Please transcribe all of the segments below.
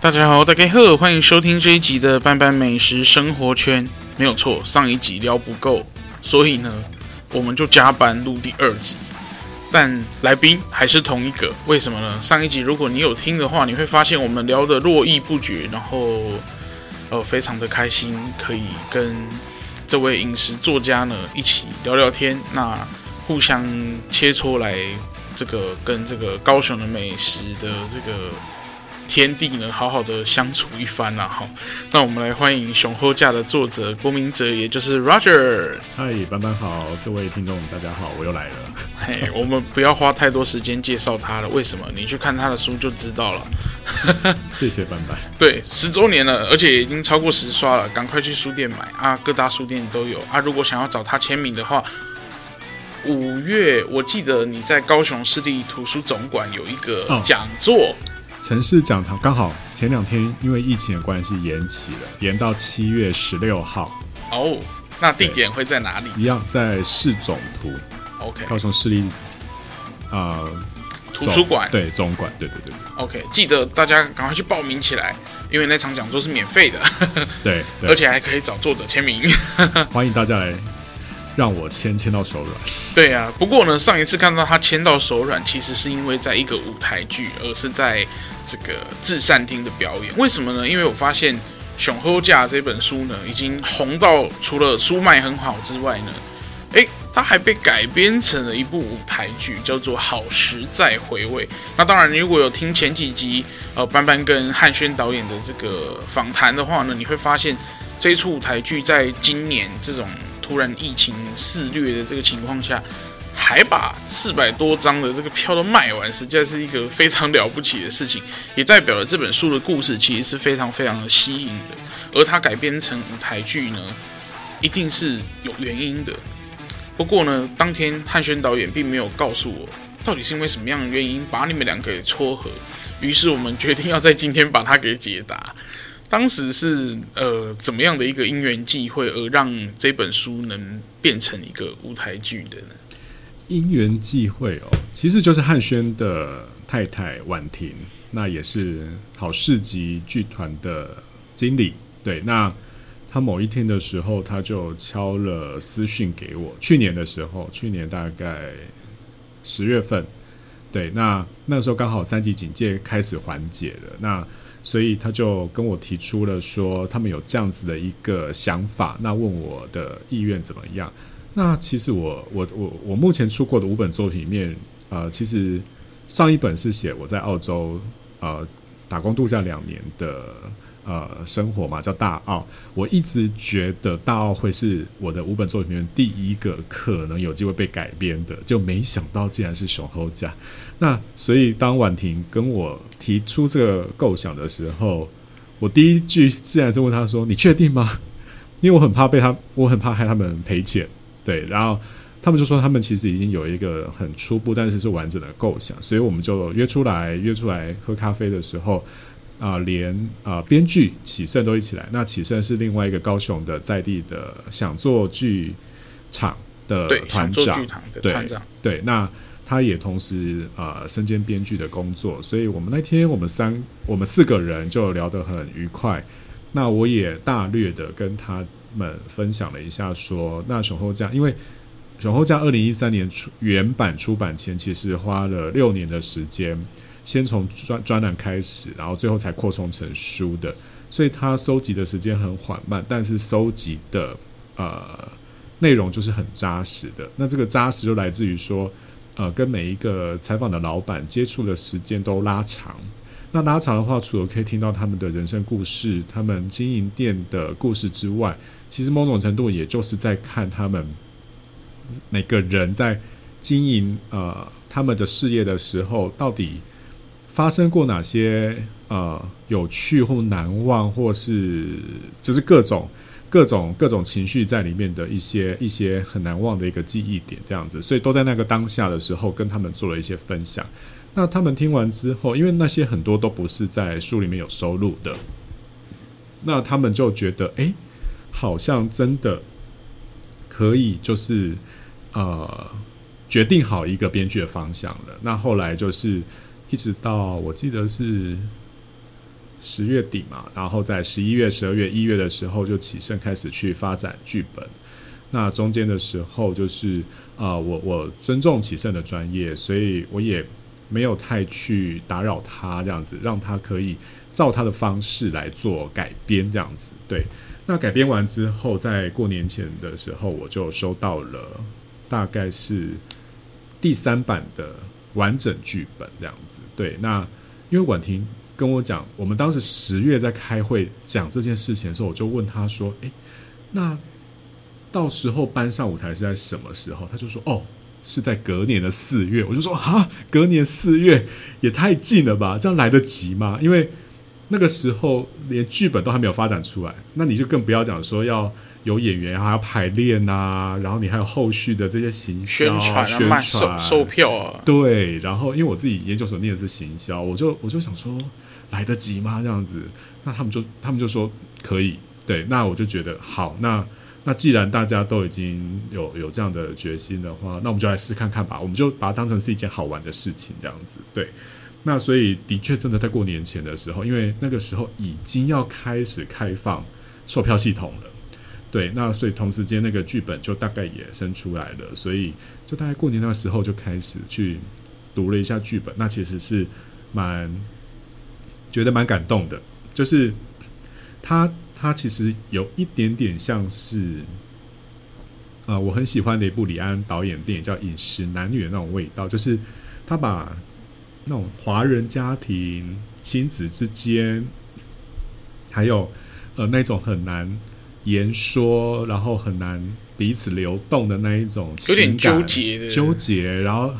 大家好，大家好，欢迎收听这一集的班班美食生活圈。没有错，上一集聊不够，所以呢，我们就加班录第二集。但来宾还是同一个，为什么呢？上一集如果你有听的话，你会发现我们聊得络绎不绝，然后呃，非常的开心，可以跟这位饮食作家呢一起聊聊天，那互相切磋来这个跟这个高雄的美食的这个。天地呢，好好的相处一番啦，哈。那我们来欢迎《上好食》的作者郭明哲，也就是 Roger。嗨，班班好，各位听众大家好，我又来了。嘿，我们不要花太多时间介绍他了，为什么？你去看他的书就知道了。谢谢班班。对，十周年了，而且已经超过十刷了，赶快去书店买啊，各大书店都有啊。如果想要找他签名的话，五月我记得你在高雄市立图书总馆有一个讲座。哦城市讲堂刚好前两天因为疫情的关系延期了，延到七月十六号。哦，那地点会在哪里？一样在市总图。OK，高雄市立啊、呃、图书馆。对，总馆。对对对。OK，记得大家赶快去报名起来，因为那场讲座是免费的。对，对，而且还可以找作者签名。欢迎大家来。让我签签到手软。对啊，不过呢，上一次看到他签到手软，其实是因为在一个舞台剧，而是在这个至善厅的表演。为什么呢？因为我发现《上好食》这本书呢，已经红到除了书卖很好之外呢，诶，它还被改编成了一部舞台剧，叫做《好时再回味》。那当然，如果有听前几集呃班班跟汉轩导演的这个访谈的话呢，你会发现这一出舞台剧在今年这种。突然疫情肆虐的这个情况下，还把四百多张的这个票都卖完，实在是一个非常了不起的事情，也代表了这本书的故事其实是非常非常的吸引的。而它改编成舞台剧呢，一定是有原因的。不过呢，当天汉轩导演并没有告诉我到底是因为什么样的原因把你们两个给撮合，于是我们决定要在今天把它给解答。当时是呃怎么样的一个因缘际会，而让这本书能变成一个舞台剧的呢？因缘际会哦，其实就是汉轩的太太婉婷，那也是好市集剧团的经理。对，那他某一天的时候，他就敲了私讯给我。去年的时候，去年大概十月份，对，那那时候刚好三级警戒开始缓解了，那。所以他就跟我提出了说，他们有这样子的一个想法，那问我的意愿怎么样？那其实我我我我目前出过的五本作品里面，呃，其实上一本是写我在澳洲呃打工度假两年的。呃，生活嘛，叫大奥。我一直觉得大奥会是我的五本作品里面第一个可能有机会被改编的，就没想到竟然是上好食。那所以当婉婷跟我提出这个构想的时候，我第一句自然是问他说：“你确定吗？”因为我很怕被他，我很怕害他们赔钱。对，然后他们就说他们其实已经有一个很初步，但是是完整的构想，所以我们就约出来，约出来喝咖啡的时候。啊、呃，连啊、呃，编剧启胜都一起来。那启胜是另外一个高雄的在地的想做剧场的团长，对对，对，那他也同时啊、呃，身兼编剧的工作。所以我们那天我们三我们四个人就聊得很愉快。那我也大略的跟他们分享了一下说，说那熊后将，因为上好食二零一三年出原版出版前，其实花了六年的时间。先从专专栏开始，然后最后才扩充成书的，所以他收集的时间很缓慢，但是收集的呃内容就是很扎实的。那这个扎实就来自于说，呃，跟每一个采访的老板接触的时间都拉长。那拉长的话，除了可以听到他们的人生故事、他们经营店的故事之外，其实某种程度也就是在看他们每个人在经营呃他们的事业的时候，到底。发生过哪些呃有趣或难忘，或是就是各种各种各种情绪在里面的一些一些很难忘的一个记忆点，这样子，所以都在那个当下的时候跟他们做了一些分享。那他们听完之后，因为那些很多都不是在书里面有收录的，那他们就觉得，哎，好像真的可以，就是呃，决定好一个编剧的方向了。那后来就是一直到我记得是。十月底嘛，然后在十一月、十二月、一月的时候就起身开始去发展剧本。那中间的时候，就是啊、我我尊重启胜的专业，所以我也没有太去打扰他，这样子让他可以照他的方式来做改编，这样子。对，那改编完之后，在过年前的时候，我就收到了大概是第三版的完整剧本，这样子。对，那因为婉婷。跟我讲，我们当时十月在开会讲这件事情的时候，我就问他说：“诶，那到时候搬上舞台是在什么时候？”他就说：“哦，是在隔年的四月。”我就说：“哈，隔年四月也太近了吧？这样来得及吗？因为那个时候连剧本都还没有发展出来，那你就更不要讲说要。”有演员还要排练呐、啊，然后你还有后续的这些行销、宣传、宣传、售售票啊。对，然后因为我自己研究所念的是行销，我就我就想说，来得及吗？这样子，那他们就他们就说可以。对，那我就觉得好。那那既然大家都已经有有这样的决心的话，那我们就来试看看吧。我们就把它当成是一件好玩的事情，这样子。对，那所以的确真的在过年前的时候，因为那个时候已经要开始开放售票系统了。对，那所以同时间那个剧本就大概也生出来了，所以就大概过年那个时候就开始去读了一下剧本，那其实是蛮觉得蛮感动的，就是他他其实有一点点像是啊、我很喜欢的一部李安导演电影叫《饮食男女》的那种味道，就是他把那种华人家庭亲子之间，还有呃那种很难。言说，然后很难彼此流动的那一种情感，有点纠结的纠结，然后，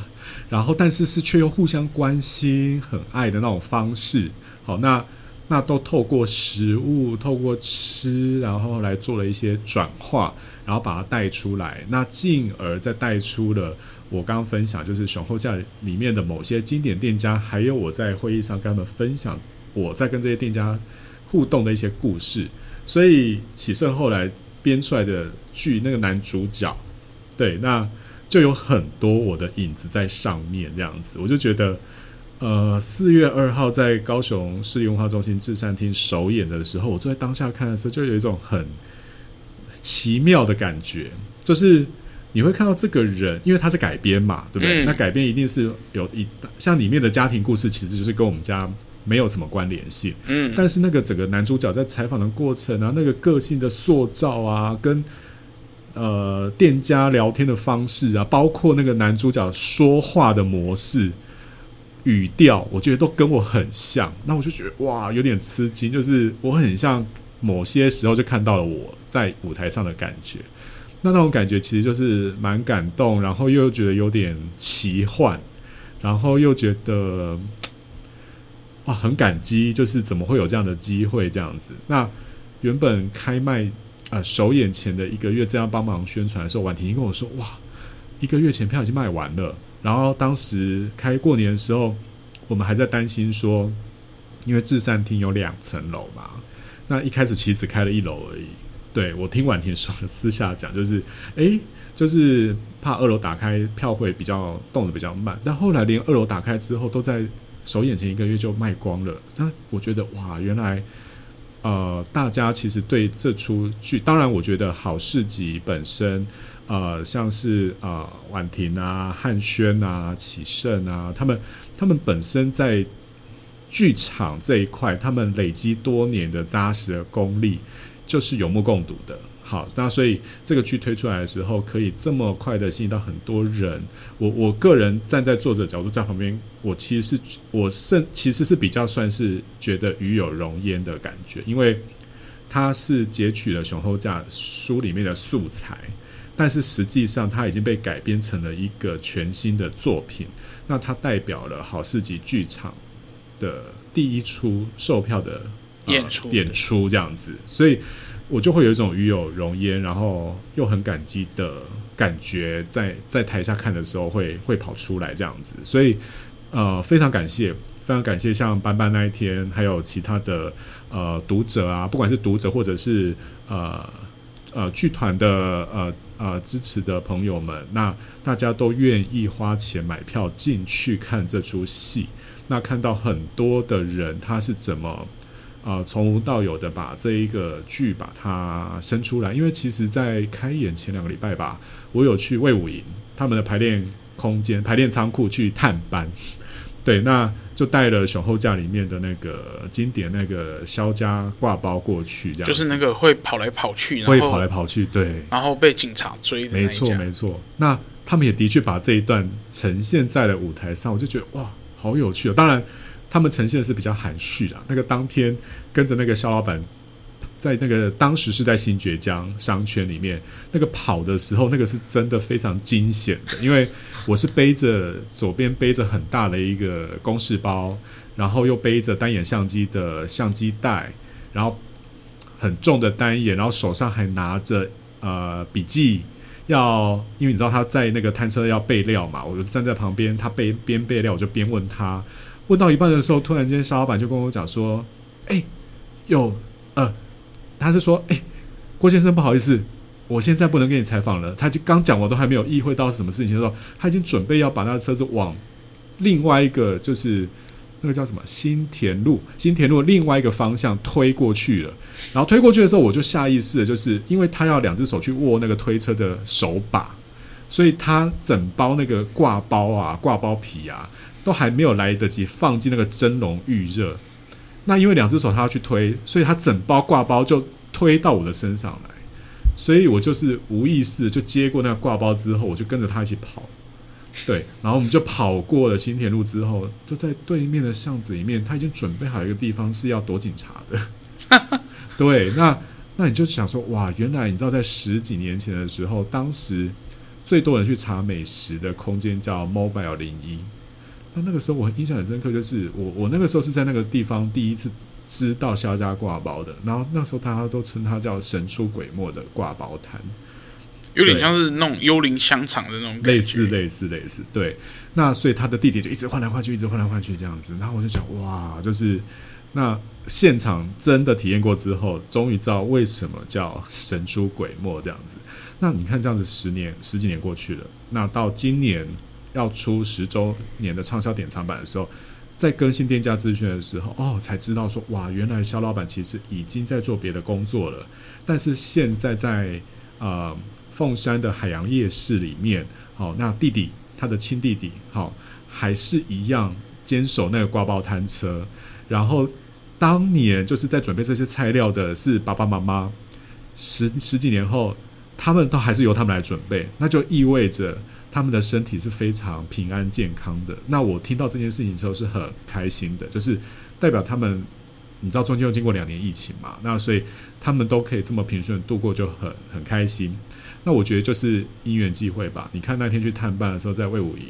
然后，但是是却又互相关心、很爱的那种方式。好，那那都透过食物，透过吃，然后来做了一些转化，然后把它带出来，那进而再带出了我刚刚分享，就是熊厚价里面的某些经典店家，还有我在会议上跟他们分享我在跟这些店家互动的一些故事。所以启胜后来编出来的剧，那个男主角，对，那就有很多我的影子在上面，这样子，我就觉得，呃，四月二号在高雄市立文化中心至善厅首演的时候，我坐在当下看的时候，就有一种很奇妙的感觉，就是你会看到这个人，因为他是改编嘛，对不对？嗯、那改编一定是有一像里面的家庭故事，其实就是跟我们家。没有什么关联性，嗯，但是那个整个男主角在采访的过程啊，那个个性的塑造啊，跟呃店家聊天的方式啊，包括那个男主角说话的模式、语调，我觉得都跟我很像。那我就觉得哇，有点吃惊，就是我很像某些时候就看到了我在舞台上的感觉。那那种感觉其实就是蛮感动，然后又觉得有点奇幻，然后又觉得。哇，很感激，就是怎么会有这样的机会这样子？那原本开卖啊、首演前的一个月这样帮忙宣传的时候，婉婷跟我说：“哇，一个月前票已经卖完了。”然后当时开过年的时候，我们还在担心说，因为至善厅有两层楼嘛，那一开始其实只开了一楼而已。对，我听婉婷说，私下讲就是，诶，就是怕二楼打开票会比较动得比较慢，但后来连二楼打开之后都在。首演前一个月就卖光了，那我觉得哇，原来呃，大家其实对这出剧，当然我觉得好市集本身，呃，像是、呃、婉婷啊、汉轩啊、启胜啊，他们他们本身在剧场这一块，他们累积多年的扎实的功力，就是有目共睹的。好，那所以这个剧推出来的时候，可以这么快的吸引到很多人。我我个人站在作者角度在旁边，我其实是我甚其实是比较算是觉得与有荣焉的感觉，因为它是截取了熊厚架书里面的素材，但是实际上它已经被改编成了一个全新的作品。那它代表了好市集剧场的第一出售票的、呃、演出演出这样子，所以。我就会有一种与有荣焉，然后又很感激的感觉在，在台下看的时候会会跑出来这样子，所以呃非常感谢，非常感谢像班班那一天，还有其他的呃读者啊，不管是读者或者是呃呃剧团的呃呃支持的朋友们，那大家都愿意花钱买票进去看这出戏，那看到很多的人他是怎么。啊，从无到有的把这一个剧把它生出来，因为其实，在开演前两个礼拜吧，我有去魏武营他们的排练空间、排练仓库去探班，对，那就带了熊后架里面的那个经典那个肖家挂包过去，这样就是那个会跑来跑去，会跑来跑去，对，然后被警察追的，没错没错。那他们也的确把这一段呈现在了舞台上，我就觉得哇，好有趣哦。当然。他们呈现的是比较含蓄的。那个当天跟着那个肖老板，在那个当时是在新崛江商圈里面，那个跑的时候，那个是真的非常惊险的。因为我是背着左边背着很大的一个公事包，然后又背着单眼相机的相机袋，然后很重的单眼，然后手上还拿着呃笔记，要因为你知道他在那个摊车要备料嘛，我就站在旁边，他备边备料，我就边问他。问到一半的时候，突然间，沙老板就跟我讲说：“哎、有呃，他是说，哎、郭先生，不好意思，我现在不能给你采访了。他就刚讲，我都还没有意会到是什么事情的时候，他已经准备要把那个车子往另外一个，就是那个叫什么新田路，新田路另外一个方向推过去了。然后推过去的时候，我就下意识的就是因为他要两只手去握那个推车的手把，所以他整包那个挂包啊，挂包皮啊。”都还没有来得及放进那个蒸笼预热，那因为两只手他要去推，所以他整包挂包就推到我的身上来，所以我就是无意识就接过那个挂包之后，我就跟着他一起跑，对，然后我们就跑过了新田路之后，就在对面的巷子里面，他已经准备好一个地方是要躲警察的，对，那那你就想说，哇，原来你知道在十几年前的时候，当时最多人去查美食的空间叫 Mobile 零一。那那个时候我印象很深刻，就是我我那个时候是在那个地方第一次知道肖家挂包的，然后那时候大家都称它叫神出鬼没的挂包摊，有点像是那种幽灵香肠的那种感觉，类似类似类似。对，那所以他的地点就一直换来换去，一直换来换去这样子。然后我就想，哇，就是那现场真的体验过之后，终于知道为什么叫神出鬼没这样子。那你看这样子，十年十几年过去了，那到今年。要出十周年的畅销典藏版的时候，在更新店家资讯的时候，哦，才知道说哇，原来萧老板其实已经在做别的工作了。但是现在在呃凤山的海洋夜市里面，好、那弟弟他的亲弟弟，好、还是一样坚守那个挂包摊车。然后当年就是在准备这些材料的是爸爸妈妈，十十几年后，他们都还是由他们来准备，那就意味着。他们的身体是非常平安健康的。那我听到这件事情之后是很开心的，就是代表他们，你知道中间又经过两年疫情嘛，那所以他们都可以这么平顺度过，就很很开心。那我觉得就是因缘际会吧。你看那天去探班的时候，在魏武营，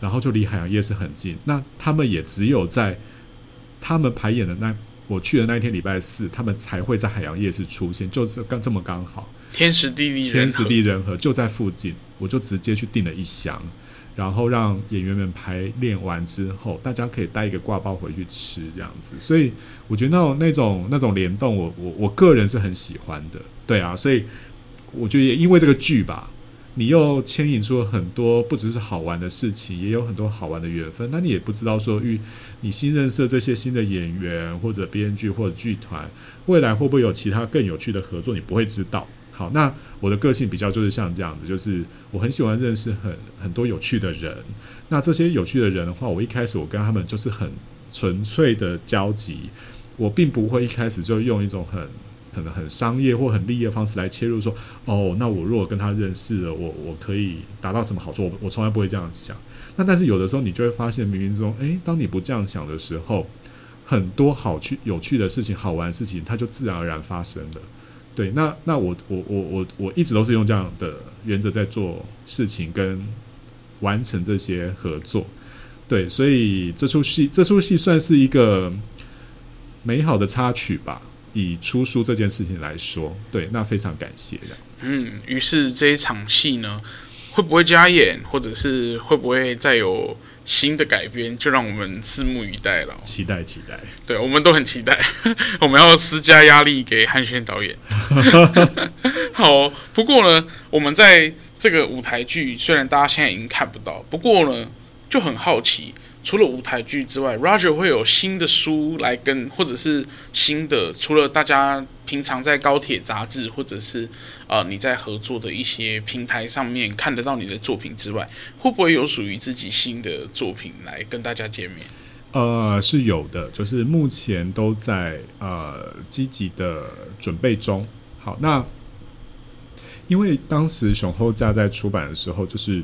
然后就离海洋夜市很近。那他们也只有在他们排演的那我去的那一天礼拜四，他们才会在海洋夜市出现，就是刚这么刚好。天时地利人和，天时地利人和就在附近，我就直接去订了一箱，然后让演员们排练完之后，大家可以带一个挂包回去吃，这样子。所以我觉得那种那种那种联动我，我我个人是很喜欢的。对啊，所以我觉得也因为这个剧吧，你又牵引出了很多不只是好玩的事情，也有很多好玩的缘分。那你也不知道说与你新认识的这些新的演员或者编剧或者剧团，未来会不会有其他更有趣的合作，你不会知道。好，那我的个性比较就是像这样子，就是我很喜欢认识很很多有趣的人。那这些有趣的人的话，我一开始我跟他们就是很纯粹的交集，我并不会一开始就用一种很可能很商业或很利益的方式来切入，说哦，那我如果跟他认识了，我我可以达到什么好处？我我从来不会这样想。那但是有的时候你就会发现，冥冥中，诶，当你不这样想的时候，很多好趣有趣的事情、好玩的事情，它就自然而然发生了。对，那那我我我我我一直都是用这样的原则在做事情跟完成这些合作，对，所以这出戏这出戏算是一个美好的插曲吧。以出书这件事情来说，对，那非常感谢的。嗯，于是这一场戏呢，会不会加演，或者是会不会再有新的改编，就让我们拭目以待了。期待，期待。对，我们都很期待，我们要施加压力给汉轩导演。好，不过呢，我们在这个舞台剧，虽然大家现在已经看不到，不过呢，就很好奇。除了舞台剧之外，Roger 会有新的书来跟，或者是新的，除了大家平常在高铁杂志，或者是呃你在合作的一些平台上面看得到你的作品之外，会不会有属于自己新的作品来跟大家见面？呃，是有的，就是目前都在呃积极的准备中。好，那因为当时熊厚价在出版的时候，就是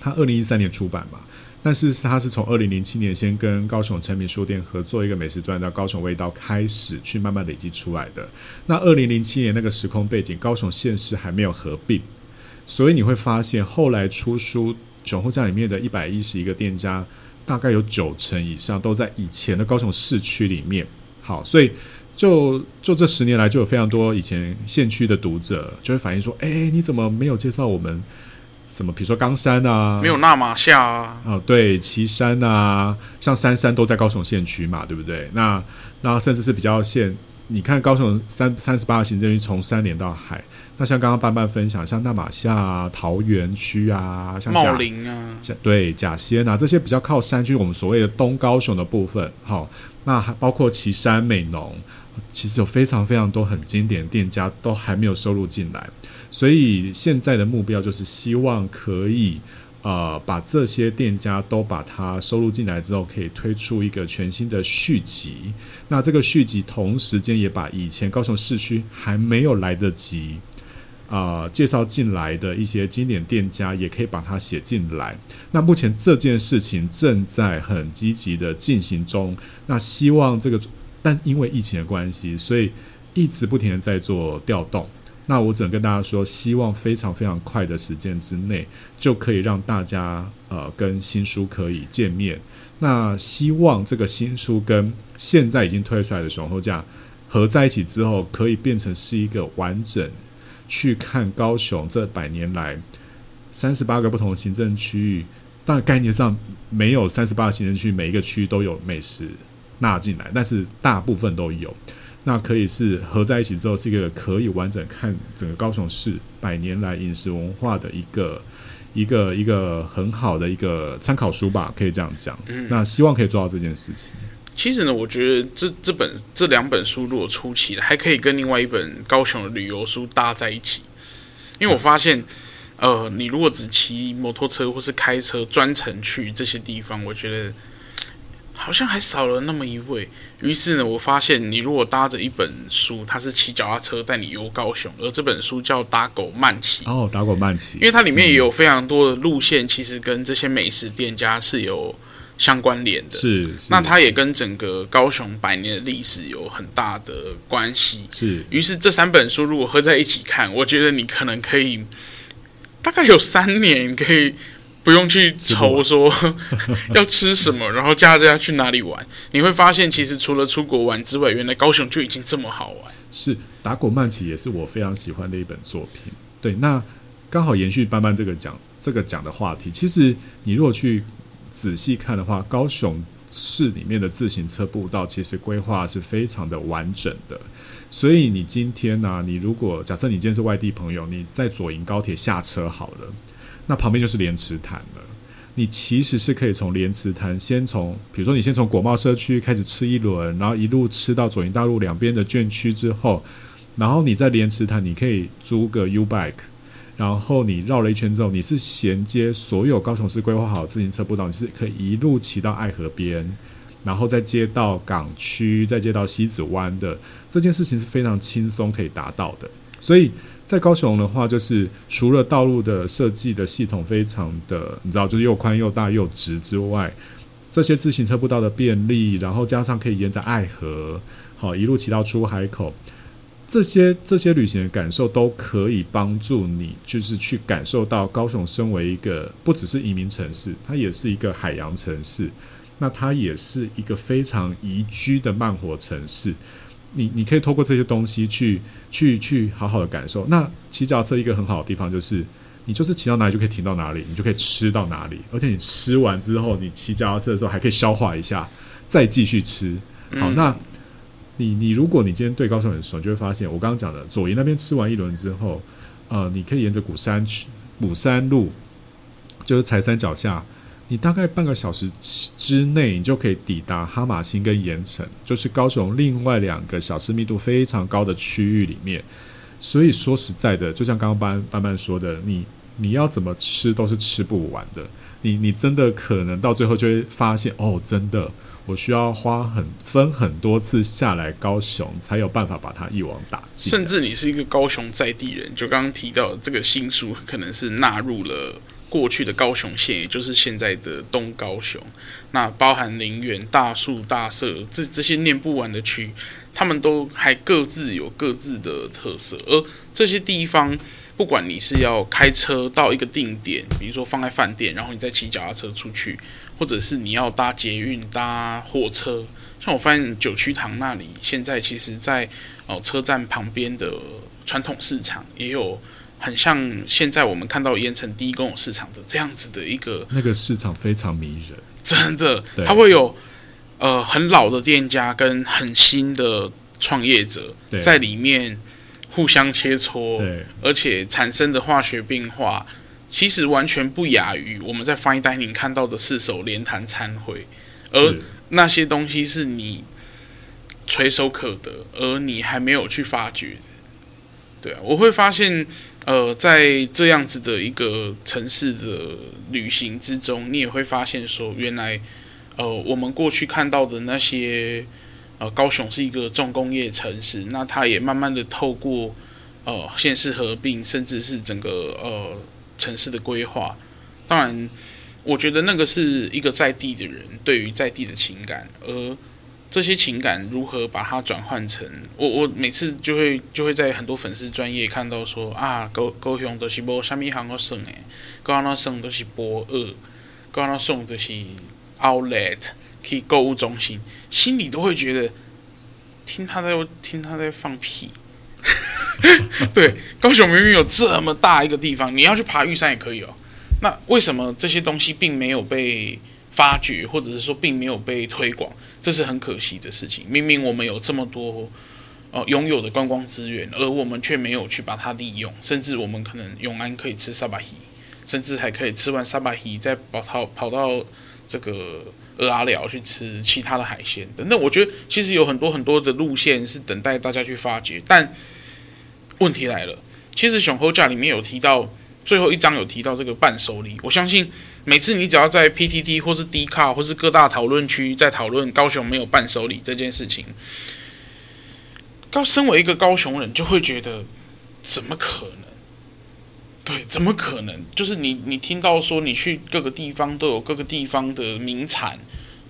他二零一三年出版嘛。但是他是从二零零七年先跟高雄诚品书店合作一个美食专栏叫《高雄味道》开始去慢慢累积出来的。那二零零七年那个时空背景，高雄县市还没有合并，所以你会发现后来出书熊厚价里面的一百一十一个店家，大概有九成以上都在以前的高雄市区里面。好，所以就就这十年来，就有非常多以前县区的读者就会反映说：“哎，你怎么没有介绍我们？”什么？比如说冈山啊，没有那马夏啊，哦，对，旗山啊，像三山都在高雄县区嘛，对不对？那那甚至是比较县，你看高雄三三十八个行政区从山连到海，那像刚刚班班分享，像那玛夏啊、桃园区啊，像茂林啊，对，甲仙啊，这些比较靠山区，我们所谓的东高雄的部分，好，那还包括旗山美浓，其实有非常非常多很经典的店家都还没有收录进来。所以现在的目标就是希望可以，呃，把这些店家都把它收录进来之后，可以推出一个全新的续集。那这个续集同时间也把以前高雄市区还没有来得及，啊、介绍进来的一些经典店家，也可以把它写进来。那目前这件事情正在很积极的进行中。那希望这个，但因为疫情的关系，所以一直不停的在做调动。那我只能跟大家说，希望非常非常快的时间之内，就可以让大家呃跟新书可以见面。那希望这个新书跟现在已经推出来的熊厚价合在一起之后，可以变成是一个完整去看高雄这百年来三十八个不同的行政区域。当然概念上没有三十八个行政区每一个区都有美食纳进来，但是大部分都有。那可以是合在一起之后，是一个可以完整看整个高雄市百年来饮食文化的一个一个一个很好的一个参考书吧，可以这样讲。嗯，那希望可以做到这件事情。其实呢，我觉得这这本这两本书如果出齐了，还可以跟另外一本高雄的旅游书搭在一起，因为我发现，呃，你如果只骑摩托车或是开车专程去这些地方，我觉得。好像还少了那么一位，于是呢，我发现你如果搭着一本书，它是骑脚踏车带你游高雄，而这本书叫《打狗慢骑》哦，《打狗慢骑》，因为它里面也有非常多的路线，其实跟这些美食店家是有相关联的。是，是那它也跟整个高雄百年的历史有很大的关系。是，于是这三本书如果合在一起看，我觉得你可能可以大概有三年可以。不用去愁说 要吃什么，然后假日要去哪里玩，你会发现其实除了出国玩之外，原来高雄就已经这么好玩。是打狗慢骑也是我非常喜欢的一本作品。对，那刚好延续班班这个讲这个讲的话题，其实你如果去仔细看的话，高雄市里面的自行车步道其实规划是非常的完整的。所以你今天呢、啊，你如果假设你今天是外地朋友，你在左营高铁下车好了。那旁边就是莲池潭了。你其实是可以从莲池潭，先从，比如说你先从国贸社区开始吃一轮，然后一路吃到左营大路两边的眷区之后，然后你在莲池潭，你可以租个 U bike，然后你绕了一圈之后，你是衔接所有高雄市规划好自行车步道，你是可以一路骑到爱河边，然后再接到港区，再接到西子湾的这件事情是非常轻松可以达到的，所以。在高雄的话，就是除了道路的设计的系统非常的，你知道，就是又宽又大又直之外，这些自行车步道的便利，然后加上可以沿着爱河，好一路骑到出海口，这些 这些旅行的感受都可以帮助你，就是去感受到高雄身为一个不只是移民城市，它也是一个海洋城市，那它也是一个非常宜居的慢活城市。你你可以透过这些东西去去去好好的感受。那骑脚踏车一个很好的地方就是，你就是骑到哪里就可以停到哪里，你就可以吃到哪里，而且你吃完之后，你骑脚踏车的时候还可以消化一下，再继续吃。好，嗯、那你你如果你今天对高雄很熟，你就会发现我刚刚讲的左营那边吃完一轮之后，呃，你可以沿着古山去古山路，就是柴山脚下。你大概半个小时之内，你就可以抵达哈玛星跟盐埕，就是高雄另外两个小吃密度非常高的区域里面。所以说实在的，就像刚刚班班班说的，你你要怎么吃都是吃不完的。你你真的可能到最后就会发现，哦，真的，我需要花很分很多次下来高雄，才有办法把它一网打尽。甚至你是一个高雄在地人，就刚刚提到这个新书，可能是纳入了。过去的高雄县，也就是现在的东高雄，那包含林园、大树、大社这这些念不完的区，他们都还各自有各自的特色。而这些地方，不管你是要开车到一个定点，比如说放在饭店，然后你再骑脚踏车出去，或者是你要搭捷运、搭火车，像我发现九曲堂那里，现在其实在哦车站旁边的传统市场也有。很像现在我们看到盐城第一公有市场的这样子的一个，那个市场非常迷人，真的，它会有呃很老的店家跟很新的创业者在里面互相切磋，对，而且产生的化学变化其实完全不亚于我们在 Fine Dining 看到的四手联弹餐会，而那些东西是你垂手可得，而你还没有去发掘，对啊，我会发现。呃，在这样子的一个城市的旅行之中，你也会发现说，原来，呃，我们过去看到的那些，呃，高雄是一个重工业城市，那它也慢慢的透过，呃，县市合并，甚至是整个呃城市的规划。当然，我觉得那个是一个在地的人对于在地的情感，而。这些情感如何把它转换成我？我每次就会就会在很多粉丝专业看到说啊，高高雄都是无虾米行个省诶，高雄那省都是博二，高雄那省都是 Outlet 去购物中心，心里都会觉得听他在听他在放屁。对，高雄明明有这么大一个地方，你要去爬玉山也可以哦。那为什么这些东西并没有被发掘，或者是说并没有被推广？这是很可惜的事情。明明我们有这么多呃拥有的观光资源，而我们却没有去把它利用。甚至我们可能永安可以吃沙巴鱼，甚至还可以吃完沙巴鱼再跑到跑到这个蚵仔寮去吃其他的海鲜的。那我觉得其实有很多很多的路线是等待大家去发掘。但问题来了，其实熊猴架里面有提到最后一章有提到这个伴手礼，我相信。每次你只要在 PTT 或是 d c a r 或是各大讨论区在讨论高雄没有伴手礼这件事情，高身为一个高雄人就会觉得怎么可能？对，怎么可能？就是你你听到说你去各个地方都有各个地方的名产，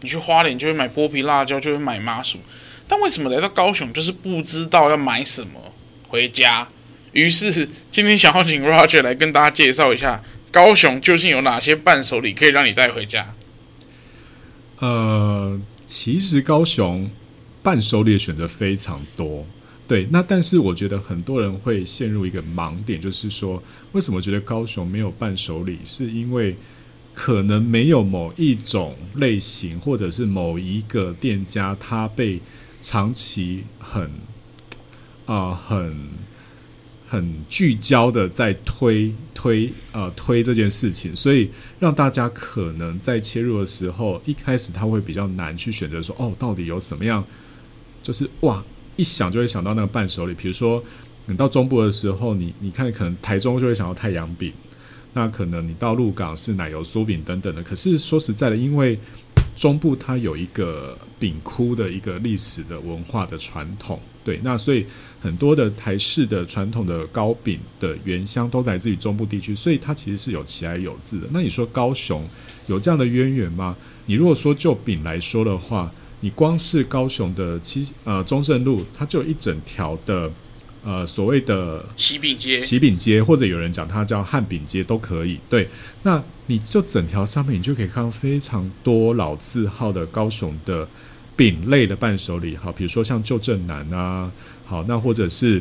你去花莲就会买剥皮辣椒，就会买麻薯，但为什么来到高雄就是不知道要买什么回家？于是今天想要请 Roger 来跟大家介绍一下。高雄究竟有哪些伴手礼可以让你带回家？呃，其实高雄伴手礼的选择非常多，对。那但是我觉得很多人会陷入一个盲点，就是说，为什么觉得高雄没有伴手礼？是因为可能没有某一种类型，或者是某一个店家，他被长期很啊、很。很聚焦的在推推呃推这件事情，所以让大家可能在切入的时候，一开始他会比较难去选择说哦，到底有什么样？就是哇，一想就会想到那个伴手礼。比如说你到中部的时候，你你看可能台中就会想到太阳饼，那可能你到鹿港是奶油酥饼等等的。可是说实在的，因为中部它有一个饼窟的一个历史的文化的传统，对，那所以。很多的台式的传统的糕饼的原乡都来自于中部地区，所以它其实是有其来有自的。那你说高雄有这样的渊源吗？你如果说就饼来说的话，你光是高雄的七呃中正路，它就有一整条的呃所谓的喜饼街，喜饼街或者有人讲它叫汉饼街都可以。对，那你就整条上面你就可以看到非常多老字号的高雄的。饼类的伴手礼，好，比如说像旧正南啊，好，那或者是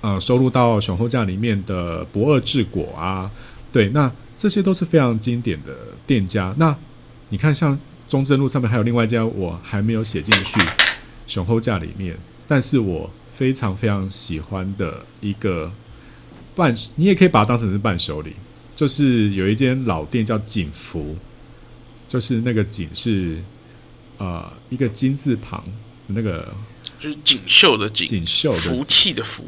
呃收录到熊厚价里面的不二治果啊，对，那这些都是非常经典的店家。那你看，像中正路上面还有另外一家，我还没有写进去熊厚价里面，但是我非常非常喜欢的一个伴，你也可以把它当成是伴手礼，就是有一间老店叫锦福，就是那个锦是。呃，一个金字旁，那个就是锦绣的锦，锦绣的福气的福。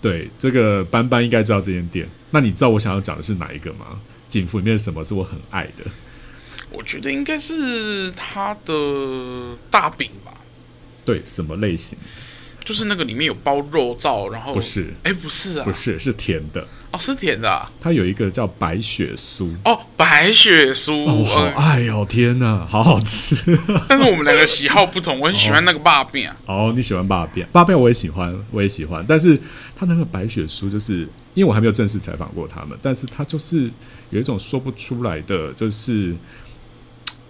对，这个班班应该知道这间店。那你知道我想要讲的是哪一个吗？锦福里面什么是我很爱的？我觉得应该是它的大饼吧。对，什么类型？就是那个里面有包肉燥，然后不是？哎，不是啊，不是，是甜的。哦，是甜的啊。它有一个叫白雪酥哦，白雪酥，哦，好爱哦，天哪，好好吃。但是我们两个喜好不同，我很喜欢那个霸饼。哦，你喜欢霸饼？霸饼我也喜欢，我也喜欢。但是它那个白雪酥，就是因为我还没有正式采访过他们，但是它就是有一种说不出来的，就是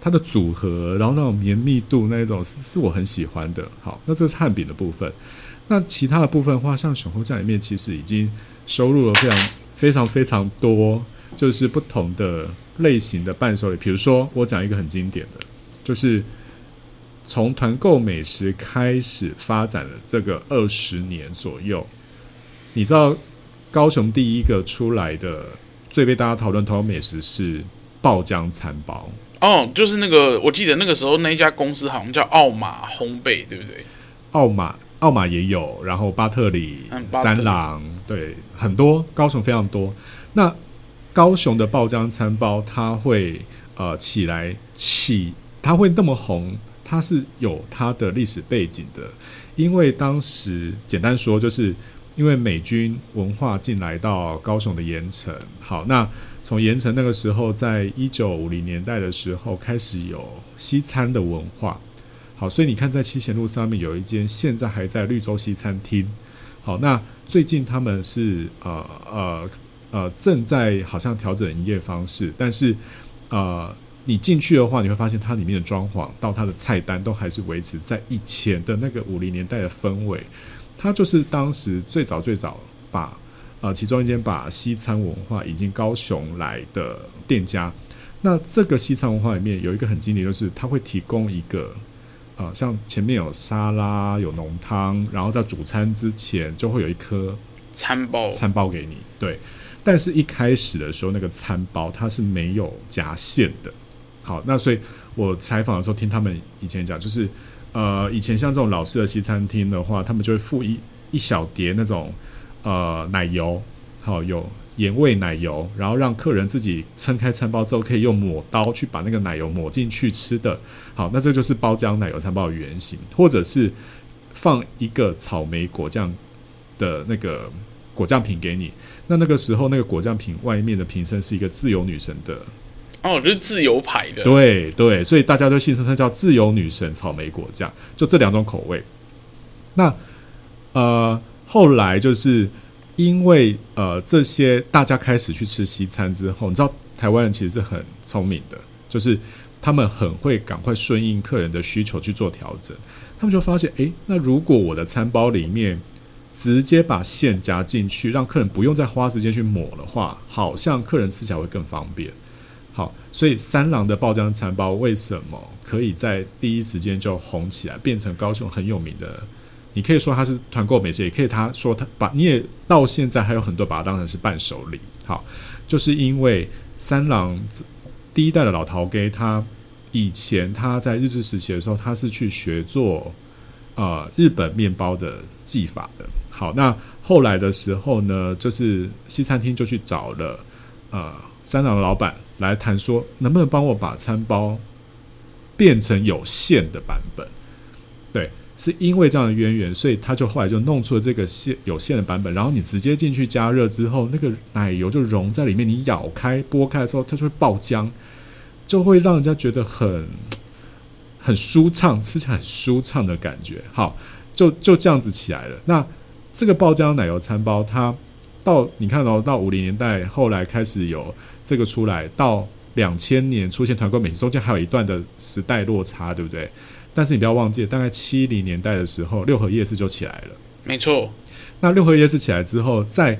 它的组合，然后那种绵密度那一种是是我很喜欢的。好，那这是汉饼的部分。那其他的部分的话，像熊厚价里面其实已经。收入了非常非常非常多，就是不同的类型的伴手礼。比如说，我讲一个很经典的，就是从团购美食开始发展的这个二十年左右，你知道高雄第一个出来的最被大家讨论讨论美食是爆浆餐包。哦，就是那个，我记得那个时候那一家公司好像叫奥马烘焙，对不对？奥马。奥马也有，然后巴特里、嗯、特里三郎，对，很多高雄非常多。那高雄的爆浆餐包，它会呃起来起，它会那么红，它是有它的历史背景的。因为当时简单说，就是因为美军文化进来到高雄的盐城。好，那从盐城那个时候，在一九五零年代的时候，开始有西餐的文化。好，所以你看，在七贤路上面有一间现在还在绿洲西餐厅。好，那最近他们是呃呃呃正在好像调整营业方式，但是呃你进去的话，你会发现它里面的装潢到它的菜单都还是维持在以前的那个五零年代的氛围。它就是当时最早最早把呃其中一间把西餐文化引进高雄来的店家。那这个西餐文化里面有一个很经典，就是它会提供一个。啊，像前面有沙拉、有浓汤，然后在主餐之前就会有一颗餐包，餐包给你。对，但是一开始的时候，那个餐包它是没有夹馅的。好，那所以我采访的时候听他们以前讲，就是呃，以前像这种老式的西餐厅的话，他们就会附一一小碟那种呃奶油，好有。盐味奶油，然后让客人自己撑开餐包之后，可以用抹刀去把那个奶油抹进去吃的。好，那这就是包浆奶油餐包的原型，或者是放一个草莓果酱的那个果酱品给你。那那个时候，那个果酱品外面的瓶身是一个自由女神的哦，就是自由牌的。对对，所以大家都戏称它叫自由女神草莓果酱，就这两种口味。那呃，后来就是。因为呃，这些大家开始去吃西餐之后，你知道台湾人其实是很聪明的，就是他们很会赶快顺应客人的需求去做调整。他们就发现，诶，那如果我的餐包里面直接把馅夹进去，让客人不用再花时间去抹的话，好像客人吃起来会更方便。好，所以三郎的爆浆餐包为什么可以在第一时间就红起来，变成高雄很有名的？你可以说它是团购美食，也可以他说他把你也到现在还有很多把它当成是伴手礼。好，就是因为三郎第一代的老头给，他以前他在日治时期的时候，他是去学做呃日本面包的技法的。好，那后来的时候呢，就是西餐厅就去找了呃三郎的老板来谈说，能不能帮我把餐包变成有馅的版本。对是因为这样的渊源，所以他就后来就弄出了这个馅有限的版本。然后你直接进去加热之后，那个奶油就融在里面。你咬开剥开的时候，它就会爆浆，就会让人家觉得很很舒畅，吃起来很舒畅的感觉。好，就就这样子起来了。那这个爆浆奶油餐包，它到你看到、哦、到五零年代后来开始有这个出来，到两千年出现团购美食，中间还有一段的时代落差，对不对？但是你不要忘记，大概七零年代的时候，六合夜市就起来了。没错。那六合夜市起来之后，在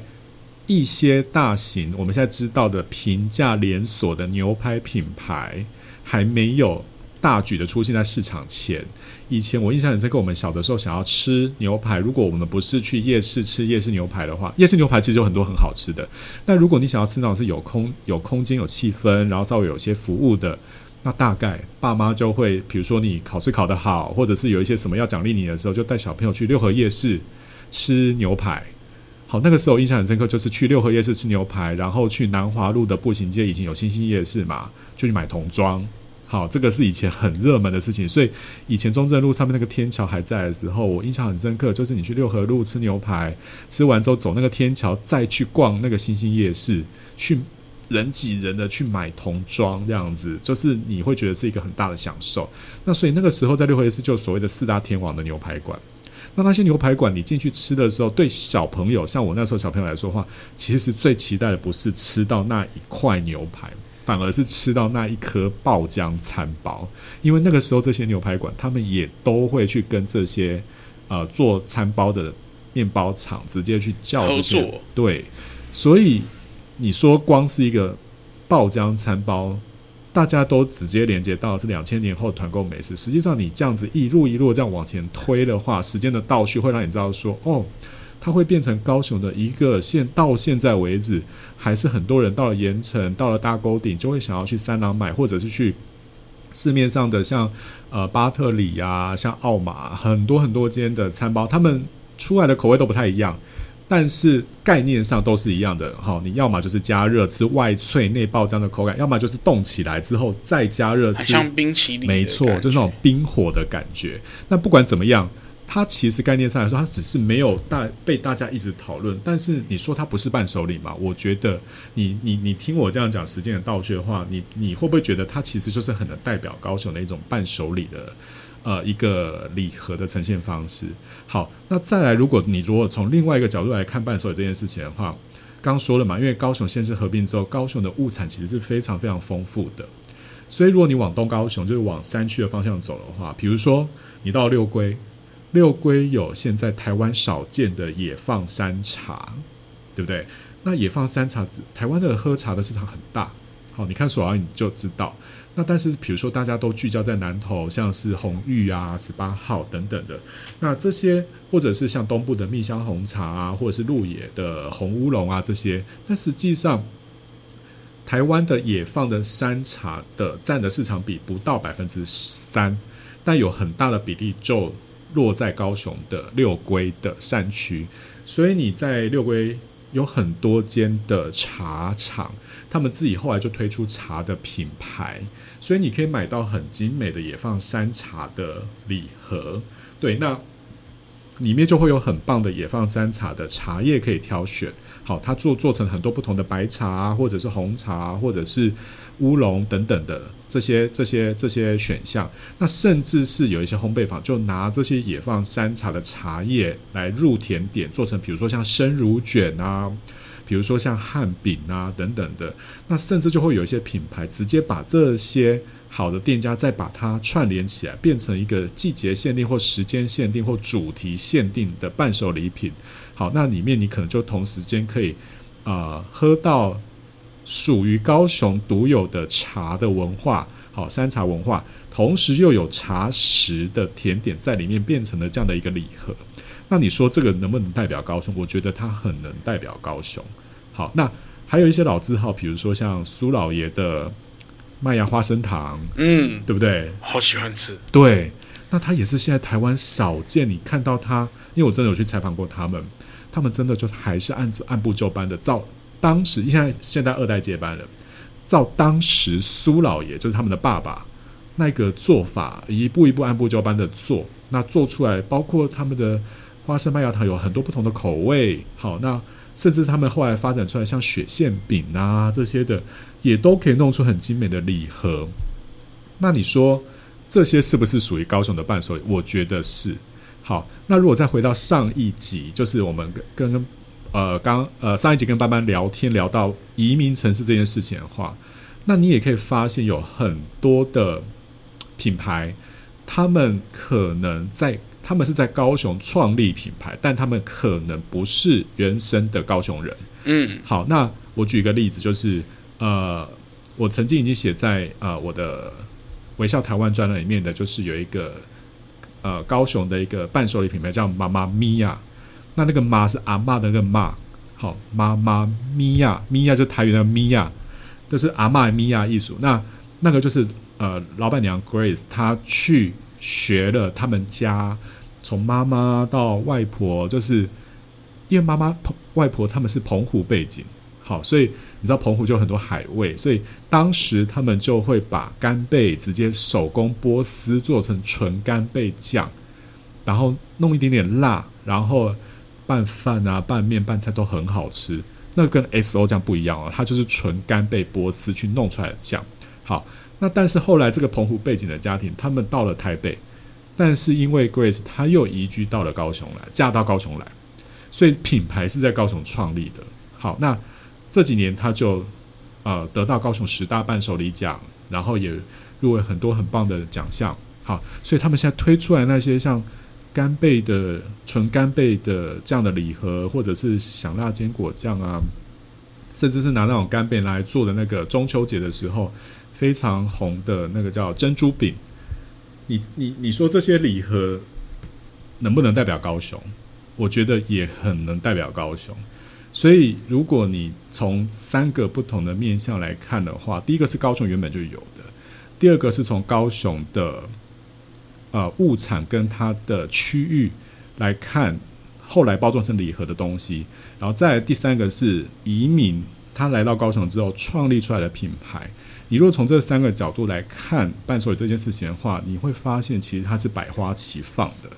一些大型我们现在知道的平价连锁的牛排品牌还没有大举的出现在市场前，以前我印象很深刻，我们小的时候想要吃牛排，如果我们不是去夜市吃夜市牛排的话，夜市牛排其实有很多很好吃的。但如果你想要吃那种是有空有空间有气氛，然后稍微有些服务的，那大概爸妈就会，比如说你考试考得好，或者是有一些什么要奖励你的时候，就带小朋友去六合夜市吃牛排。好，那个时候印象很深刻，就是去六合夜市吃牛排，然后去南华路的步行街，已经有新兴夜市嘛，就去买童装。好，这个是以前很热门的事情，所以以前中正路上面那个天桥还在的时候，我印象很深刻，就是你去六合路吃牛排，吃完之后走那个天桥，再去逛那个新兴夜市，去人挤人的去买童装，这样子，就是你会觉得是一个很大的享受。那所以那个时候在六合夜市就所谓的四大天王的牛排馆。那那些牛排馆，你进去吃的时候，对小朋友，像我那时候小朋友来说的话，其实最期待的不是吃到那一块牛排，反而是吃到那一颗爆浆餐包。因为那个时候这些牛排馆，他们也都会去跟这些呃做餐包的面包厂直接去叫这些，对，所以你说光是一个爆浆餐包。大家都直接连接到是两千年后团购美食。实际上，你这样子一路一路这样往前推的话，时间的倒叙会让你知道说，哦，它会变成高雄的一个现到现在为止，还是很多人到了盐城、到了大沟顶，就会想要去三郎买，或者是去市面上的像呃巴特里啊、像奥马很多很多间的餐包，他们出来的口味都不太一样。但是概念上都是一样的，好，你要么就是加热吃外脆内爆浆的口感，要么就是冻起来之后再加热吃，像冰淇淋，没错，就是那种冰火的感觉。那不管怎么样，它其实概念上来说，它只是没有大被大家一直讨论。但是你说它不是伴手礼嘛？我觉得你你你听我这样讲时间的倒叙的话，你你会不会觉得它其实就是很能代表高雄的一种伴手礼的？呃，一个礼盒的呈现方式。好，那再来，如果你如果从另外一个角度来看伴手礼这件事情的话，刚说了嘛，因为高雄县市合并之后，高雄的物产其实是非常非常丰富的。所以，如果你往东高雄，就是往山区的方向走的话，比如说你到六龟，六龟有现在台湾少见的野放山茶，对不对？那野放山茶，台湾的喝茶的市场很大。好，你看索尔你就知道。那但是，比如说大家都聚焦在南投，像是红玉啊、十八号等等的，那这些或者是像东部的蜜香红茶啊，或者是鹿野的红乌龙啊这些，但实际上，台湾的野放的山茶的占的市场比不到百分之三，但有很大的比例就落在高雄的六龟的山区，所以你在六龟有很多间的茶厂。他们自己后来就推出茶的品牌，所以你可以买到很精美的野放山茶的礼盒。对，那里面就会有很棒的野放山茶的茶叶可以挑选。好，它做做成很多不同的白茶，或者是红茶，或者是乌龙等等的这些这些这些选项。那甚至是有一些烘焙坊就拿这些野放山茶的茶叶来入甜点，做成比如说像生乳卷啊。比如说像汉饼啊等等的，那甚至就会有一些品牌直接把这些好的店家再把它串联起来，变成一个季节限定或时间限定或主题限定的伴手礼品。好，那里面你可能就同时间可以啊、呃、喝到属于高雄独有的茶的文化，好山茶文化，同时又有茶食的甜点在里面变成了这样的一个礼盒。那你说这个能不能代表高雄？我觉得它很能代表高雄。好，那还有一些老字号，比如说像苏老爷的麦芽花生糖，嗯，对不对？好喜欢吃。对，那它也是现在台湾少见，你看到它，因为我真的有去采访过他们，他们真的就还是按按部就班的，照当时现在现在二代接班了，照当时苏老爷就是他们的爸爸那个做法，一步一步按部就班的做，那做出来，包括他们的花生麦芽糖有很多不同的口味。好，那。甚至他们后来发展出来，像雪线饼啊这些的，也都可以弄出很精美的礼盒。那你说这些是不是属于高雄的伴手礼？我觉得是。好，那如果再回到上一集，就是我们跟跟呃刚呃上一集跟班班聊天聊到移民城市这件事情的话，那你也可以发现有很多的品牌。他们可能在，他们是在高雄创立品牌，但他们可能不是原生的高雄人。嗯，好，那我举一个例子，就是呃，我曾经已经写在呃我的微笑台湾专栏里面的，就是有一个呃高雄的一个伴手礼品牌叫妈妈咪呀，那那个妈是阿妈的那个妈，好，妈妈咪呀，咪呀就台语的咪呀，就是阿妈咪呀艺术，那那个就是呃老板娘 Grace 她去学了他们家从妈妈到外婆，就是因为妈妈外婆他们是澎湖背景，好，所以你知道澎湖就有很多海味，所以当时他们就会把干贝直接手工剥丝做成纯干贝酱，然后弄一点点辣，然后拌饭啊、拌面、拌菜都很好吃。那跟 XO 酱不一样哦，它就是纯干贝剥丝去弄出来的酱。好，那但是后来这个澎湖背景的家庭，他们到了台北，但是因为 Grace 她又移居到了高雄来，嫁到高雄来。所以品牌是在高雄创立的。好，那这几年他就呃得到高雄十大伴手礼奖，然后也入围很多很棒的奖项。好，所以他们现在推出来那些像干贝的纯干贝的这样的礼盒，或者是香辣坚果酱啊，甚至是拿那种干贝来做的那个中秋节的时候非常红的那个叫珍珠饼。你你你说这些礼盒能不能代表高雄？我觉得也很能代表高雄，所以如果你从三个不同的面向来看的话，第一个是高雄原本就有的，第二个是从高雄的呃物产跟它的区域来看，后来包装成礼盒的东西，然后再第三个是移民他来到高雄之后创立出来的品牌。你若从这三个角度来看伴手礼这件事情的话，你会发现其实它是百花齐放的，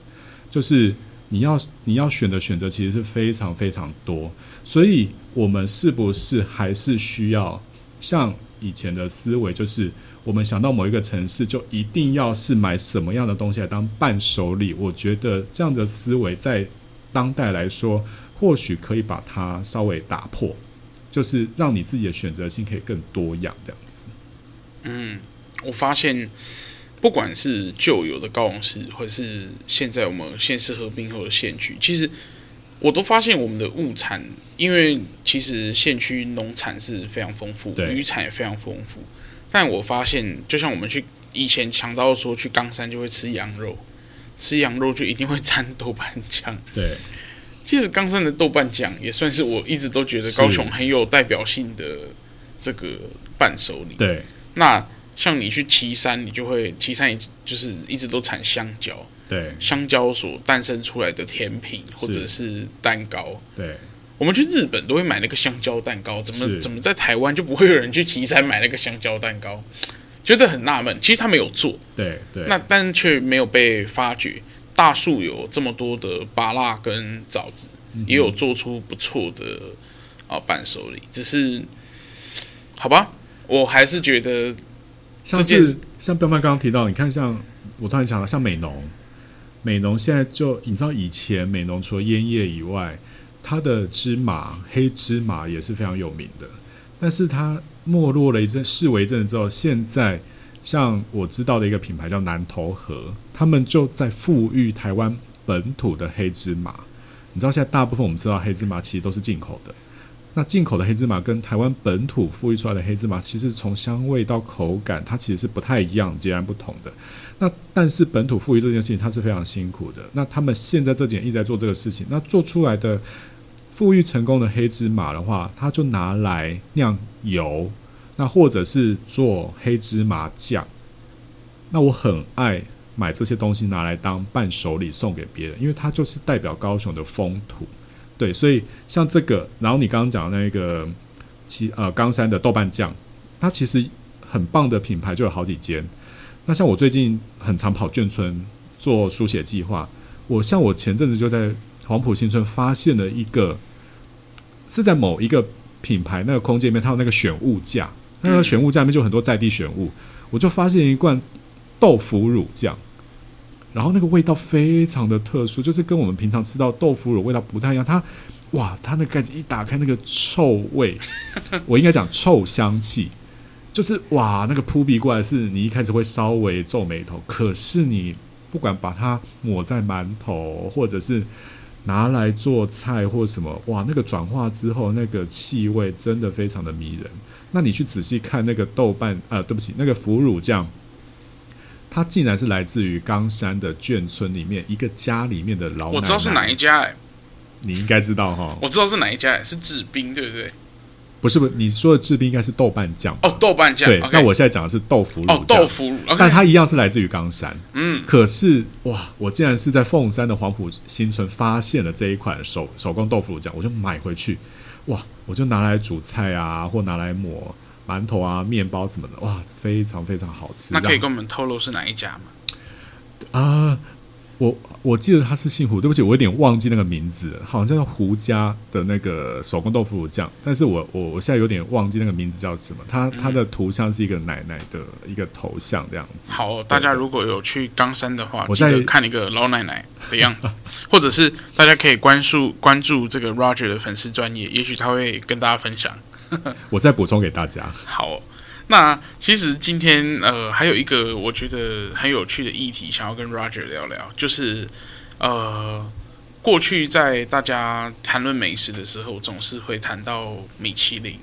就是。你要你要选的选择其实是非常非常多，所以我们是不是还是需要像以前的思维，就是我们想到某一个城市就一定要是买什么样的东西来当伴手礼？我觉得这样的思维在当代来说，或许可以把它稍微打破，就是让你自己的选择性可以更多样这样子。嗯，我发现。不管是旧有的高雄市，或是现在我们县市合并后的县区，其实我都发现我们的物产，因为其实县区农产是非常丰富，渔产也非常丰富。但我发现，就像我们去以前强到说去冈山就会吃羊肉，吃羊肉就一定会沾豆瓣酱。对，其实冈山的豆瓣酱也算是我一直都觉得高雄很有代表性的这个伴手礼。对，那。像你去岐山，你就会岐山，就是一直都产香蕉，对，香蕉所诞生出来的甜品或者是蛋糕，对，我们去日本都会买那个香蕉蛋糕，怎么怎么在台湾就不会有人去岐山买那个香蕉蛋糕？觉得很纳闷。其实他们有做，对对，那但却没有被发掘。大树有这么多的芭辣跟枣子，嗯、也有做出不错的啊伴手礼，只是好吧，我还是觉得。像是像彪妈刚刚提到，你看像我突然想到，像美农，美农现在就你知道以前美农除了烟叶以外，它的芝麻黑芝麻也是非常有名的，但是它没落了一阵，式微一阵之后，现在像我知道的一个品牌叫南投河，他们就在富裕台湾本土的黑芝麻。你知道现在大部分我们知道黑芝麻其实都是进口的。那进口的黑芝麻跟台湾本土富裕出来的黑芝麻，其实从香味到口感，它其实是不太一样、截然不同的。那但是本土富裕这件事情，它是非常辛苦的。那他们现在这几年一直在做这个事情，那做出来的富裕成功的黑芝麻的话，它就拿来酿油，那或者是做黑芝麻酱。那我很爱买这些东西拿来当伴手礼送给别人，因为它就是代表高雄的风土。对，所以像这个，然后你刚刚讲的那个，其呃冈山的豆瓣酱，它其实很棒的品牌就有好几间。那像我最近很常跑眷村做书写计划，我像我前阵子就在黄埔新村发现了一个，是在某一个品牌那个空间里面，它有那个选物架，那个选物架里面就很多在地选物，我就发现一罐豆腐乳酱。然后那个味道非常的特殊，就是跟我们平常吃到豆腐乳味道不太一样。它，哇，它那个盖子一打开，那个臭味，我应该讲臭香气，就是哇，那个扑鼻过来是你一开始会稍微皱眉头，可是你不管把它抹在馒头，或者是拿来做菜或什么，哇，那个转化之后那个气味真的非常的迷人。那你去仔细看那个豆瓣，呃，对不起，那个腐乳酱。它竟然是来自于冈山的眷村里面一个家里面的老奶奶。我知道是哪一家哎、欸，你应该知道哈。我知道是哪一家哎、欸，是制冰对不对？不是不是，你说的制冰应该是豆瓣酱哦，豆瓣酱。对，okay、那我现在讲的是豆腐乳哦，豆腐乳。但它一样是来自于冈山。嗯，可是哇，我竟然是在凤山的黄埔新村发现了这一款手手工豆腐乳酱，我就买回去，哇，我就拿来煮菜啊，或拿来抹。馒头啊，面包什么的，哇，非常非常好吃。那可以跟我们透露是哪一家吗？啊，我我记得他是姓胡，对不起，我有点忘记那个名字，好像叫胡家的那个手工豆腐乳酱，但是我我我现在有点忘记那个名字叫什么。他他的图像是一个奶奶的一个头像这样子。好，大家如果有去冈山的话，记得看一个老奶奶的样子，或者是大家可以关注关注这个 Roger 的粉丝专业，也许他会跟大家分享。我再补充给大家。好，那其实今天呃还有一个我觉得很有趣的议题，想要跟 Roger 聊聊，就是呃过去在大家谈论美食的时候，总是会谈到米其林。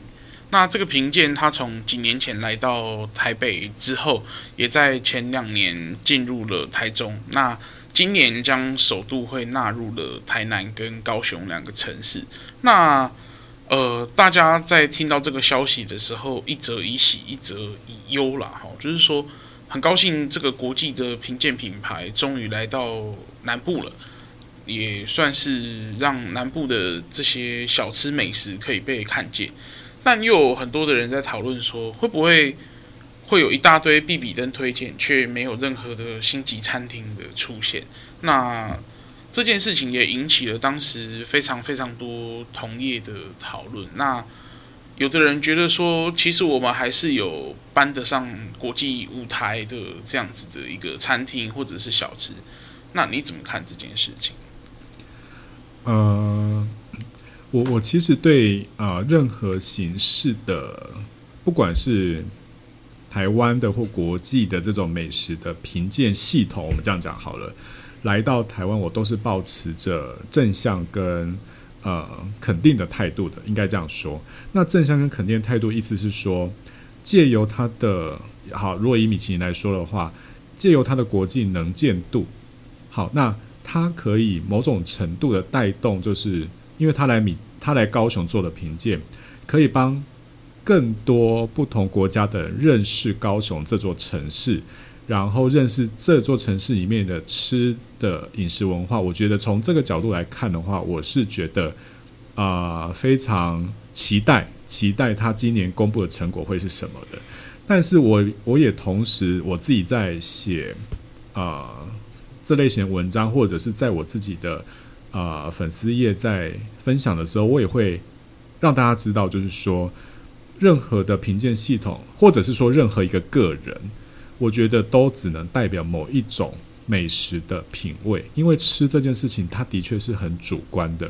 那这个评鉴，他从几年前来到台北之后，也在前两年进入了台中。那今年将首度会纳入了台南跟高雄两个城市。那呃，大家在听到这个消息的时候，一则以喜，一则以忧啦。哈，就是说，很高兴这个国际的评鉴品牌终于来到南部了，也算是让南部的这些小吃美食可以被看见。但又有很多的人在讨论说，会不会会有一大堆必比登推荐，却没有任何的星级餐厅的出现？那这件事情也引起了当时非常非常多同业的讨论。那有的人觉得说，其实我们还是有搬得上国际舞台的这样子的一个餐厅或者是小吃。那你怎么看这件事情？呃，我我其实对、呃，任何形式的，不管是台湾的或国际的这种美食的评鉴系统，我们这样讲好了。来到台湾，我都是保持着正向跟呃肯定的态度的，应该这样说。那正向跟肯定的态度，意思是说，借由他的好，如果以米其林来说的话，借由他的国际能见度，好，那他可以某种程度的带动，就是因为他来米，他来高雄做的评鉴，可以帮更多不同国家的人认识高雄这座城市。然后认识这座城市里面的吃的饮食文化，我觉得从这个角度来看的话，我是觉得啊、非常期待，期待他今年公布的成果会是什么的。但是我我也同时我自己在写啊、这类型文章，或者是在我自己的啊、粉丝页在分享的时候，我也会让大家知道，就是说任何的评鉴系统，或者是说任何一个个人。我觉得都只能代表某一种美食的品味，因为吃这件事情，它的确是很主观的。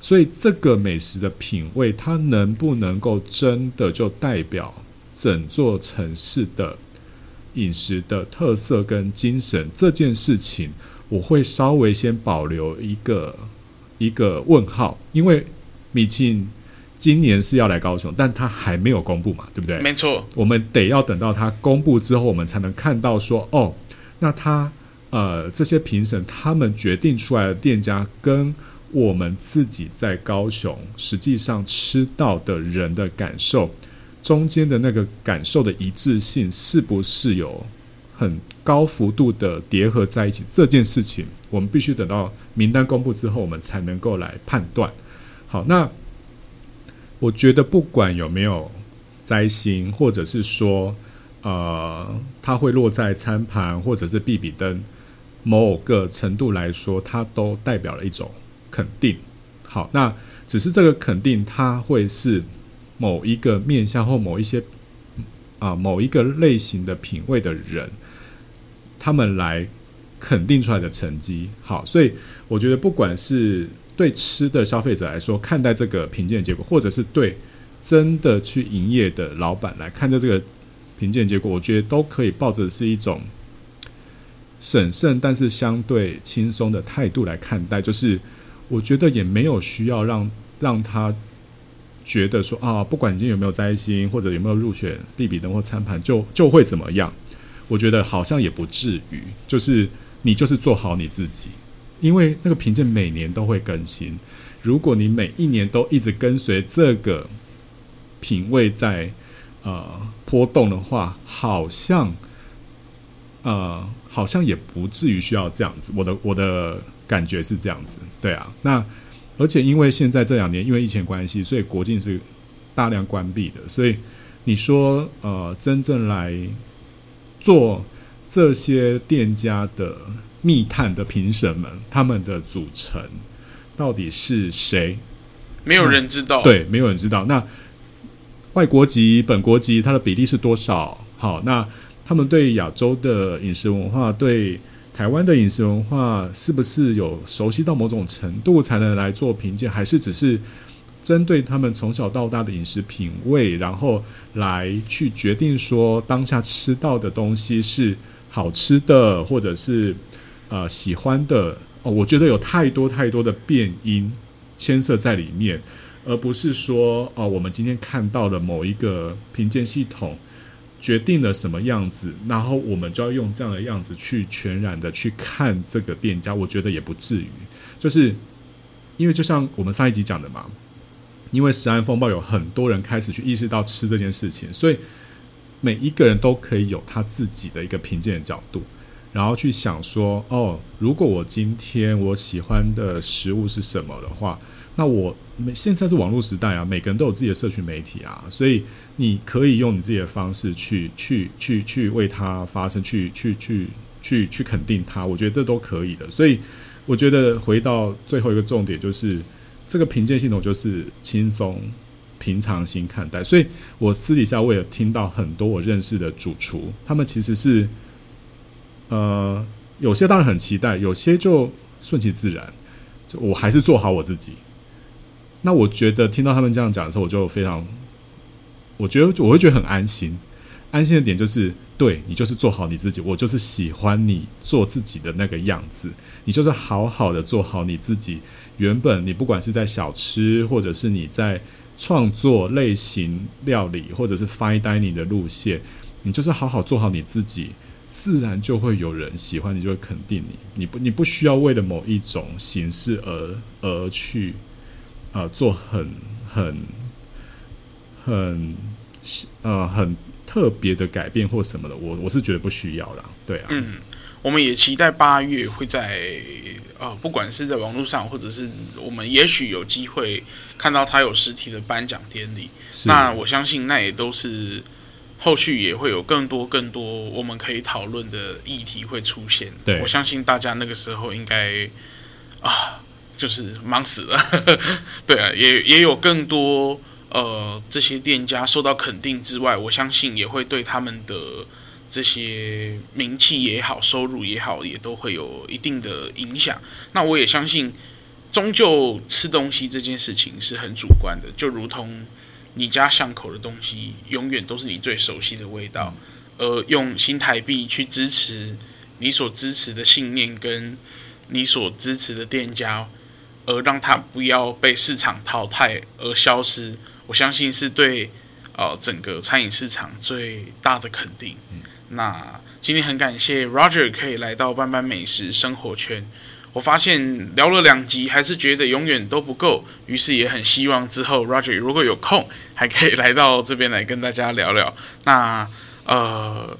所以，这个美食的品味，它能不能够真的就代表整座城市的饮食的特色跟精神？这件事情，我会稍微先保留一个一个问号，因为米其林。今年是要来高雄，但他还没有公布嘛，对不对？没错，我们得要等到他公布之后，我们才能看到说，哦，那他呃这些评审他们决定出来的店家，跟我们自己在高雄实际上吃到的人的感受中间的那个感受的一致性，是不是有很高幅度的叠合在一起？这件事情，我们必须等到名单公布之后，我们才能够来判断。好，那。我觉得不管有没有摘星，或者是说，呃，它会落在餐盘，或者是壁比灯某个程度来说，它都代表了一种肯定。好，那只是这个肯定，它会是某一个面向或某一些啊、某一个类型的品味的人，他们来肯定出来的成绩。好，所以我觉得不管是。对吃的消费者来说，看待这个评鉴结果，或者是对真的去营业的老板来看待这个评鉴结果，我觉得都可以抱着是一种审慎但是相对轻松的态度来看待。就是我觉得也没有需要让让他觉得说啊，不管今天有没有摘星或者有没有入选必比登或餐盘，就就会怎么样。我觉得好像也不至于，就是你就是做好你自己，因为那个凭证每年都会更新。如果你每一年都一直跟随这个品味在呃波动的话，好像呃好像也不至于需要这样子。我的我的感觉是这样子，对啊。那而且因为现在这两年因为疫情关系，所以国境是大量关闭的，所以你说呃真正来做这些店家的密探的评审们，他们的组成。到底是谁？没有人知道。对，没有人知道。那外国籍、本国籍，它的比例是多少？好，那他们对亚洲的饮食文化，对台湾的饮食文化，是不是有熟悉到某种程度才能来做评鉴？还是只是针对他们从小到大的饮食品味，然后来去决定说当下吃到的东西是好吃的，或者是呃喜欢的？哦，我觉得有太多太多的变因牵涉在里面，而不是说哦，我们今天看到了某一个评鉴系统决定了什么样子，然后我们就要用这样的样子去全然的去看这个店家。我觉得也不至于，就是因为就像我们上一集讲的嘛，因为食安风暴有很多人开始去意识到吃这件事情，所以每一个人都可以有他自己的一个评鉴的角度。然后去想说，哦，如果我今天我喜欢的食物是什么的话，那我现在是网络时代啊，每个人都有自己的社群媒体啊，所以你可以用你自己的方式去去去去为它发声，去去去去去肯定它，我觉得这都可以的。所以我觉得回到最后一个重点，就是这个评鉴系统就是轻松平常心看待。所以我私底下我也听到很多我认识的主厨，他们其实是。呃，有些当然很期待，有些就顺其自然。就我还是做好我自己。那我觉得听到他们这样讲的时候，我就非常，我觉得我会觉得很安心。安心的点就是，对，你就是做好你自己，我就是喜欢你做自己的那个样子。你就是好好的做好你自己。原本你不管是在小吃，或者是你在创作类型料理，或者是 fine dining 的路线，你就是好好做好你自己。自然就会有人喜欢你，就会肯定你。你不，你不需要为了某一种形式而而去啊、呃、做很很很呃很特别的改变或什么的。我我是觉得不需要啦。对啊。嗯，我们也期待八月会在啊、呃，不管是在网络上，或者是我们也许有机会看到他有实体的颁奖典礼。那我相信那也都是。后续也会有更多更多我们可以讨论的议题会出现。对，我相信大家那个时候应该啊，就是忙死了。对啊，也也有更多呃这些店家受到肯定之外，我相信也会对他们的这些名气也好、收入也好，也都会有一定的影响。那我也相信，终究吃东西这件事情是很主观的，就如同。你家巷口的东西永远都是你最熟悉的味道，而用新台币去支持你所支持的信念跟你所支持的店家，而让它不要被市场淘汰而消失，我相信是对呃整个餐饮市场最大的肯定。那今天很感谢 Roger 可以来到班班美食生活圈。我发现聊了两集，还是觉得永远都不够，于是也很希望之后 Roger 如果有空，还可以来到这边来跟大家聊聊。那呃，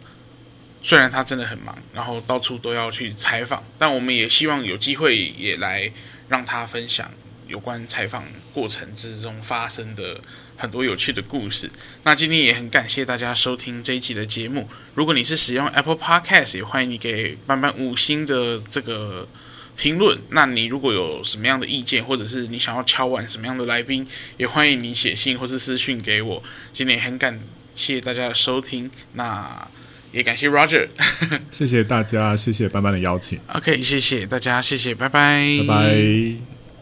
虽然他真的很忙，然后到处都要去采访，但我们也希望有机会也来让他分享有关采访过程之中发生的很多有趣的故事。那今天也很感谢大家收听这一期的节目。如果你是使用 Apple Podcast，也欢迎你给班班五星的这个。评论，那你如果有什么样的意见，或者是你想要敲碗什么样的来宾，也欢迎你写信或是私讯给我。今天也很感谢大家的收听，那也感谢 Roger，谢谢大家，谢谢班班的邀请。OK，谢谢大家，谢谢，拜拜，拜拜。